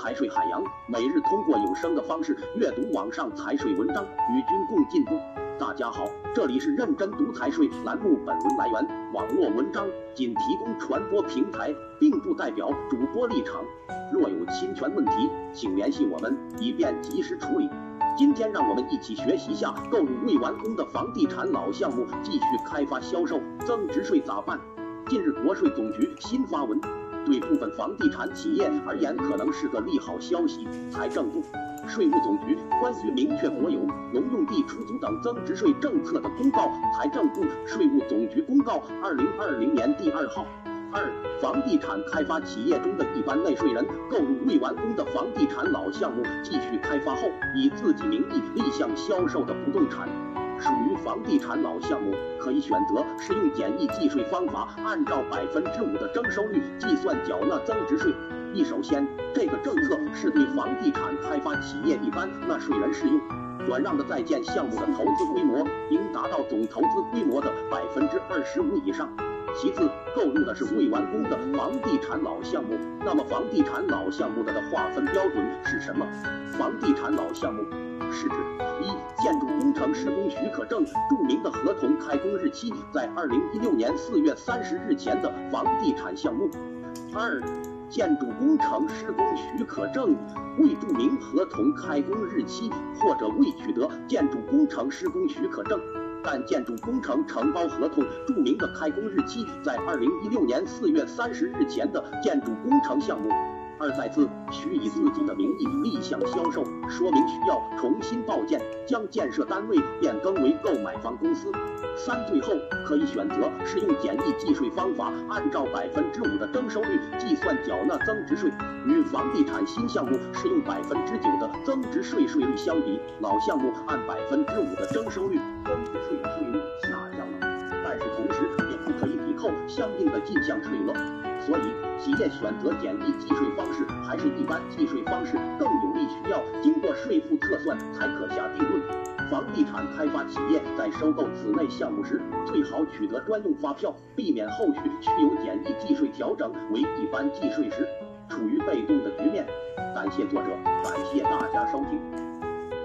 财税海洋，每日通过有声的方式阅读网上财税文章，与君共进步。大家好，这里是认真读财税栏目，本文来源网络文章，仅提供传播平台，并不代表主播立场。若有侵权问题，请联系我们，以便及时处理。今天让我们一起学习下购入未完工的房地产老项目，继续开发销售，增值税咋办？近日国税总局新发文。对部分房地产企业而言，可能是个利好消息。财政部、税务总局关于明确国有农用地出租等增值税政策的公告，财政部、税务总局公告，二零二零年第二号。二、房地产开发企业中的一般纳税人购入未完工的房地产老项目，继续开发后，以自己名义立项销售的不动产。属于房地产老项目，可以选择适用简易计税方法，按照百分之五的征收率计算缴纳增值税。一首先，这个政策是对房地产开发企业一般纳税人适用，转让的在建项目的投资规模应达到总投资规模的百分之二十五以上。其次，购入的是未完工的房地产老项目，那么房地产老项目的划分标准是什么？房地产老项目是指一建筑工程施工许可证注明的合同开工日期在二零一六年四月三十日前的房地产项目；二建筑工程施工许可证未注明合同开工日期或者未取得建筑工程施工许可证。但建筑工程承包合同注明的开工日期在二零一六年四月三十日前的建筑工程项目。二再次需以自己的名义立项销售，说明需要重新报建，将建设单位变更为购买方公司。三最后可以选择适用简易计税方法，按照百分之五的征收率计算缴纳增值税。与房地产新项目适用百分之九的增值税税率相比，老项目按百分之五的征收率，增值税税率下降了，但是同时也不可以抵扣相应的进项税额。所以，企业选择简易计税方式还是一般计税方式更有利？需要经过税负测算才可下定论。房地产开发企业在收购此类项目时，最好取得专用发票，避免后续需由简易计税调整为一般计税时，处于被动的局面。感谢作者，感谢大家收听。